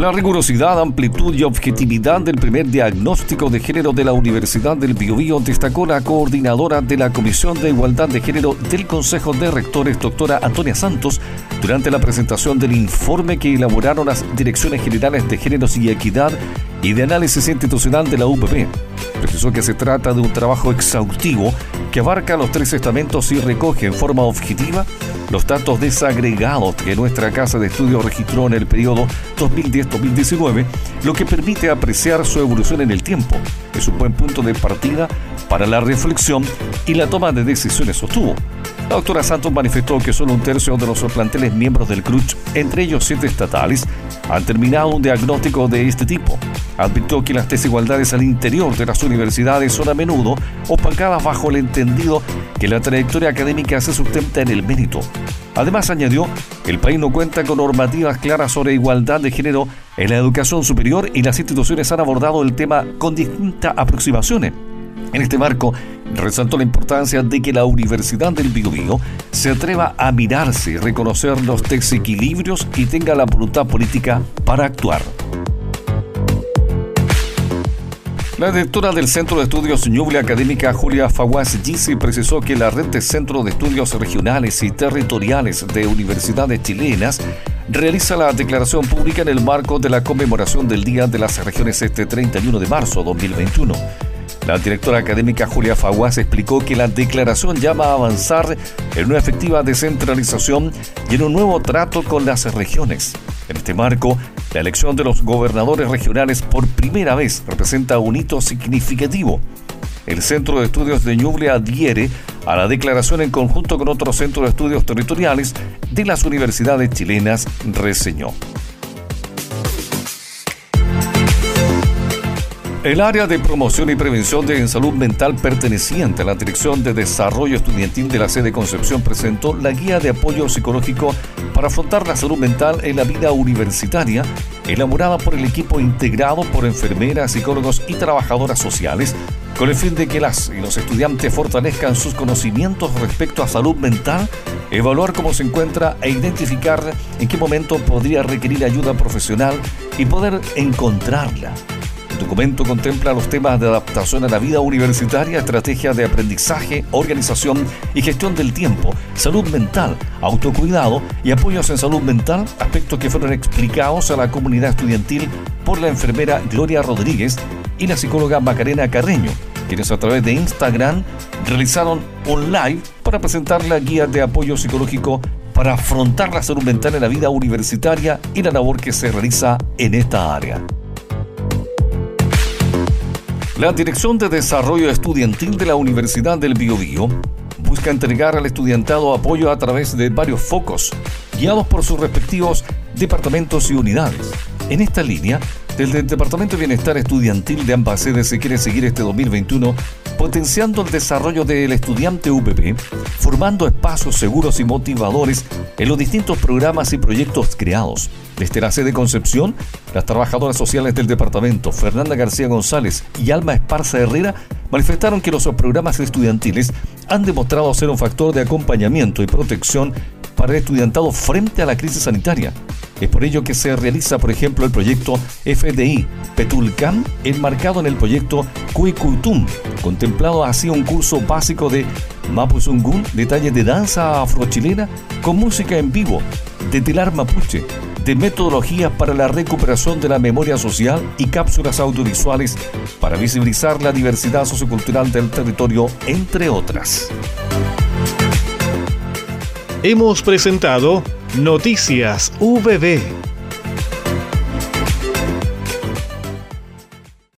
La rigurosidad, amplitud y objetividad del primer diagnóstico de género de la Universidad del Biobío destacó la coordinadora de la Comisión de Igualdad de Género del Consejo de Rectores, doctora Antonia Santos, durante la presentación del informe que elaboraron las Direcciones Generales de Géneros y Equidad y de Análisis Institucional de la UPP. Precisó que se trata de un trabajo exhaustivo que abarca los tres estamentos y recoge en forma objetiva los datos desagregados que nuestra casa de estudio registró en el periodo 2010-2019, lo que permite apreciar su evolución en el tiempo. Es un buen punto de partida para la reflexión y la toma de decisiones, sostuvo. La doctora Santos manifestó que solo un tercio de los planteles miembros del CRUCH, entre ellos siete estatales, han terminado un diagnóstico de este tipo. Advirtió que las desigualdades al interior de las universidades son a menudo opacadas bajo el entendido que la trayectoria académica se sustenta en el mérito. Además, añadió, el país no cuenta con normativas claras sobre igualdad de género en la educación superior y las instituciones han abordado el tema con distintas aproximaciones. En este marco, resaltó la importancia de que la Universidad del Biobío se atreva a mirarse, reconocer los desequilibrios y tenga la voluntad política para actuar. La directora del Centro de Estudios Ñuble Académica, Julia Faguas Gisi, precisó que la red de centros de estudios regionales y territoriales de universidades chilenas realiza la declaración pública en el marco de la conmemoración del Día de las Regiones este 31 de marzo 2021. La directora académica Julia Faguas explicó que la declaración llama a avanzar en una efectiva descentralización y en un nuevo trato con las regiones. En este marco, la elección de los gobernadores regionales por primera vez representa un hito significativo. El Centro de Estudios de Ñuble adhiere a la declaración en conjunto con otros centros de estudios territoriales de las universidades chilenas, reseñó. El área de promoción y prevención de salud mental perteneciente a la Dirección de Desarrollo Estudiantil de la sede Concepción presentó la guía de apoyo psicológico para afrontar la salud mental en la vida universitaria, elaborada por el equipo integrado por enfermeras, psicólogos y trabajadoras sociales, con el fin de que las y los estudiantes fortalezcan sus conocimientos respecto a salud mental, evaluar cómo se encuentra e identificar en qué momento podría requerir ayuda profesional y poder encontrarla documento contempla los temas de adaptación a la vida universitaria, estrategias de aprendizaje, organización y gestión del tiempo, salud mental, autocuidado y apoyos en salud mental, aspectos que fueron explicados a la comunidad estudiantil por la enfermera Gloria Rodríguez y la psicóloga Macarena Carreño, quienes a través de Instagram realizaron un live para presentar la guía de apoyo psicológico para afrontar la salud mental en la vida universitaria y la labor que se realiza en esta área. La Dirección de Desarrollo Estudiantil de la Universidad del Biobío busca entregar al estudiantado apoyo a través de varios focos, guiados por sus respectivos departamentos y unidades. En esta línea, el Departamento de Bienestar Estudiantil de ambas sedes se quiere seguir este 2021 potenciando el desarrollo del estudiante UPP, formando espacios seguros y motivadores en los distintos programas y proyectos creados. Desde la sede Concepción, las trabajadoras sociales del departamento, Fernanda García González y Alma Esparza Herrera, manifestaron que los programas estudiantiles han demostrado ser un factor de acompañamiento y protección para el estudiantado frente a la crisis sanitaria. Es por ello que se realiza, por ejemplo, el proyecto FDI Petulcam, enmarcado en el proyecto Kuikutum, contemplado así un curso básico de Mapuzungun, detalles de danza afrochilena con música en vivo, de telar mapuche, de metodologías para la recuperación de la memoria social y cápsulas audiovisuales para visibilizar la diversidad sociocultural del territorio, entre otras. Hemos presentado Noticias VB